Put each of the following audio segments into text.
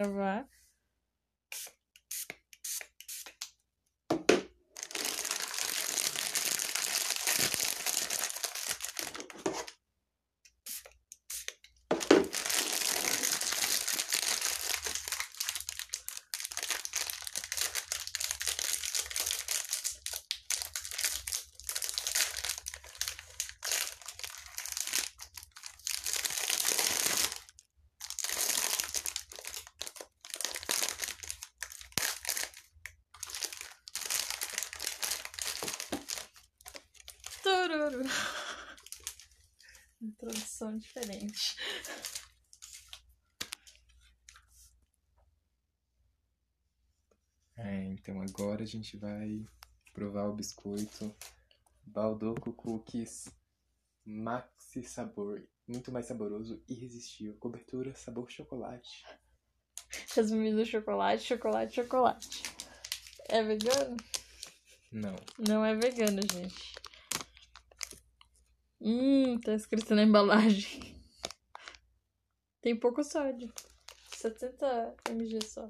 discover Introdução diferente. É, então agora a gente vai provar o biscoito Baldoco Cookies Maxi Sabor. Muito mais saboroso, irresistível. Cobertura, sabor chocolate. Resumindo, chocolate, chocolate, chocolate. É vegano? Não. Não é vegano, gente. Hum, tá escrito na embalagem. Tem pouco sódio. 70 mg só.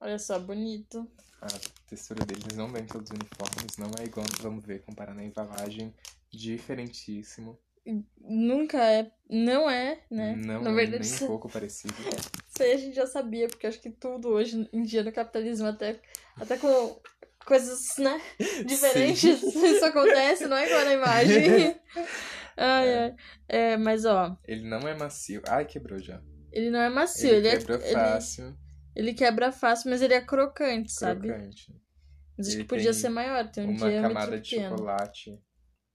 Olha só, bonito. A textura deles não vem todos uniformes, não é igual, vamos ver, comparar na embalagem. Diferentíssimo. Nunca é. Não é, né? Não Na é verdade, nem isso, um pouco parecido. isso aí a gente já sabia, porque acho que tudo hoje em dia no capitalismo, até, até com coisas, né? Diferentes, isso acontece, não é igual na imagem. Ai, É. ai. É, mas ó, Ele não é macio. Ai, quebrou já. ele não é macio, Ele, ele, quebra é. Ele, fácil, ele quebra fácil, mas ele é crocante, sabe? crocante. Mas acho Ele que podia ser maior, tem um Uma diâmetro camada de pequeno. chocolate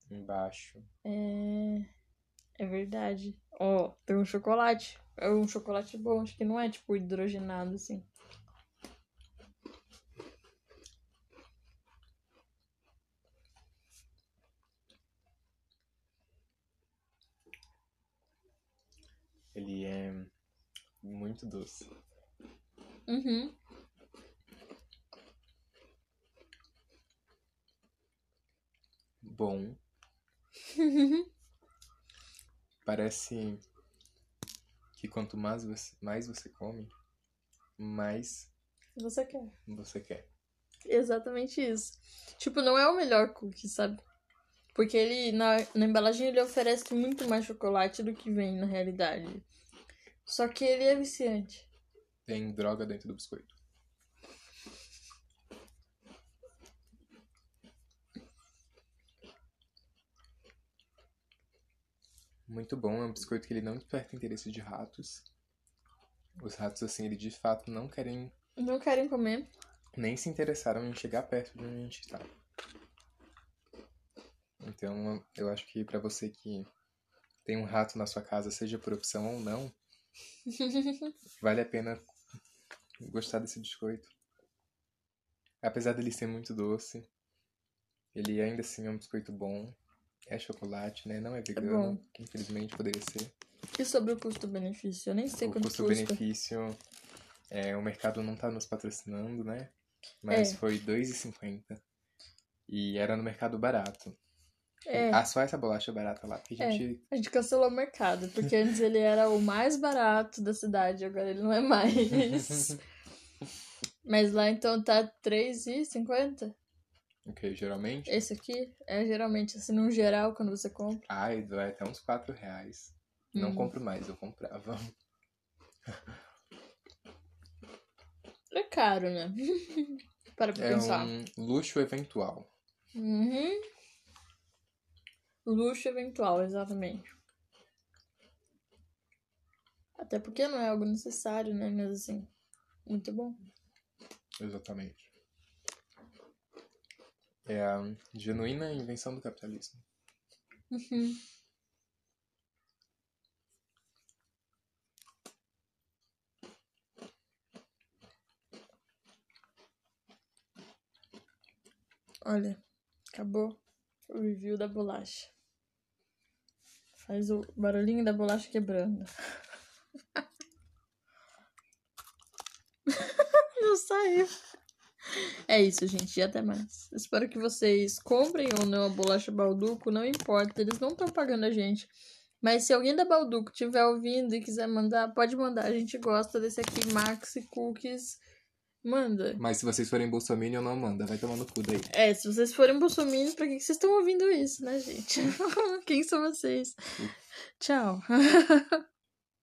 embaixo. É. É verdade. Ó, tem um chocolate. É um chocolate bom, acho que não é tipo hidrogenado assim. Ele é muito doce. Uhum. Bom. Parece que quanto mais você, mais você come, mais Você quer. você quer. Exatamente isso. Tipo, não é o melhor cookie, sabe? Porque ele, na, na embalagem, ele oferece muito mais chocolate do que vem na realidade. Só que ele é viciante. Tem droga dentro do biscoito. Muito bom, é um biscoito que ele não desperta interesse de ratos. Os ratos, assim, ele de fato não querem, Não querem comer. nem se interessaram em chegar perto de onde a gente está. Então, eu acho que pra você que tem um rato na sua casa, seja por opção ou não, vale a pena gostar desse biscoito. Apesar dele ser muito doce, ele ainda assim é um biscoito bom. É chocolate, né? Não é vegano, bom. que infelizmente poderia ser. E sobre o custo-benefício? Eu nem sei o quanto custa. custo-benefício, é, o mercado não tá nos patrocinando, né? Mas É. foi R$2,50. E era no mercado barato. É, Ah, só essa bolacha barata lá. Que a É. gente a gente cancelou o mercado, porque antes ele era o mais barato da cidade, agora ele não é mais. Mas lá então tá R$3,50. Ok, geralmente. Esse aqui é geralmente assim, num geral, quando você compra. Ai, vai até uns 4 reais. Não Hum. compro mais, eu comprava. É caro, né? Para É pensar. um luxo eventual. Uhum. Luxo eventual, exatamente. Até porque não é algo necessário, né? Mas assim, muito bom. Exatamente. É a genuína invenção do capitalismo. Uhum. Olha, acabou o review da bolacha. Faz o barulhinho da bolacha quebrando. Não saiu. É isso, gente. E até mais. Espero que vocês comprem ou não a bolacha Balduco. Não importa. Eles não estão pagando a gente. Mas se alguém da Balduco estiver ouvindo e quiser mandar, pode mandar. A gente gosta desse aqui, Maxi Cookies. Manda. Mas se vocês forem Bolsonaro, não manda. Vai tomar no cu daí. É, se vocês forem Bolsonaro, pra que vocês estão ouvindo isso, né, gente? Quem são vocês? Tchau.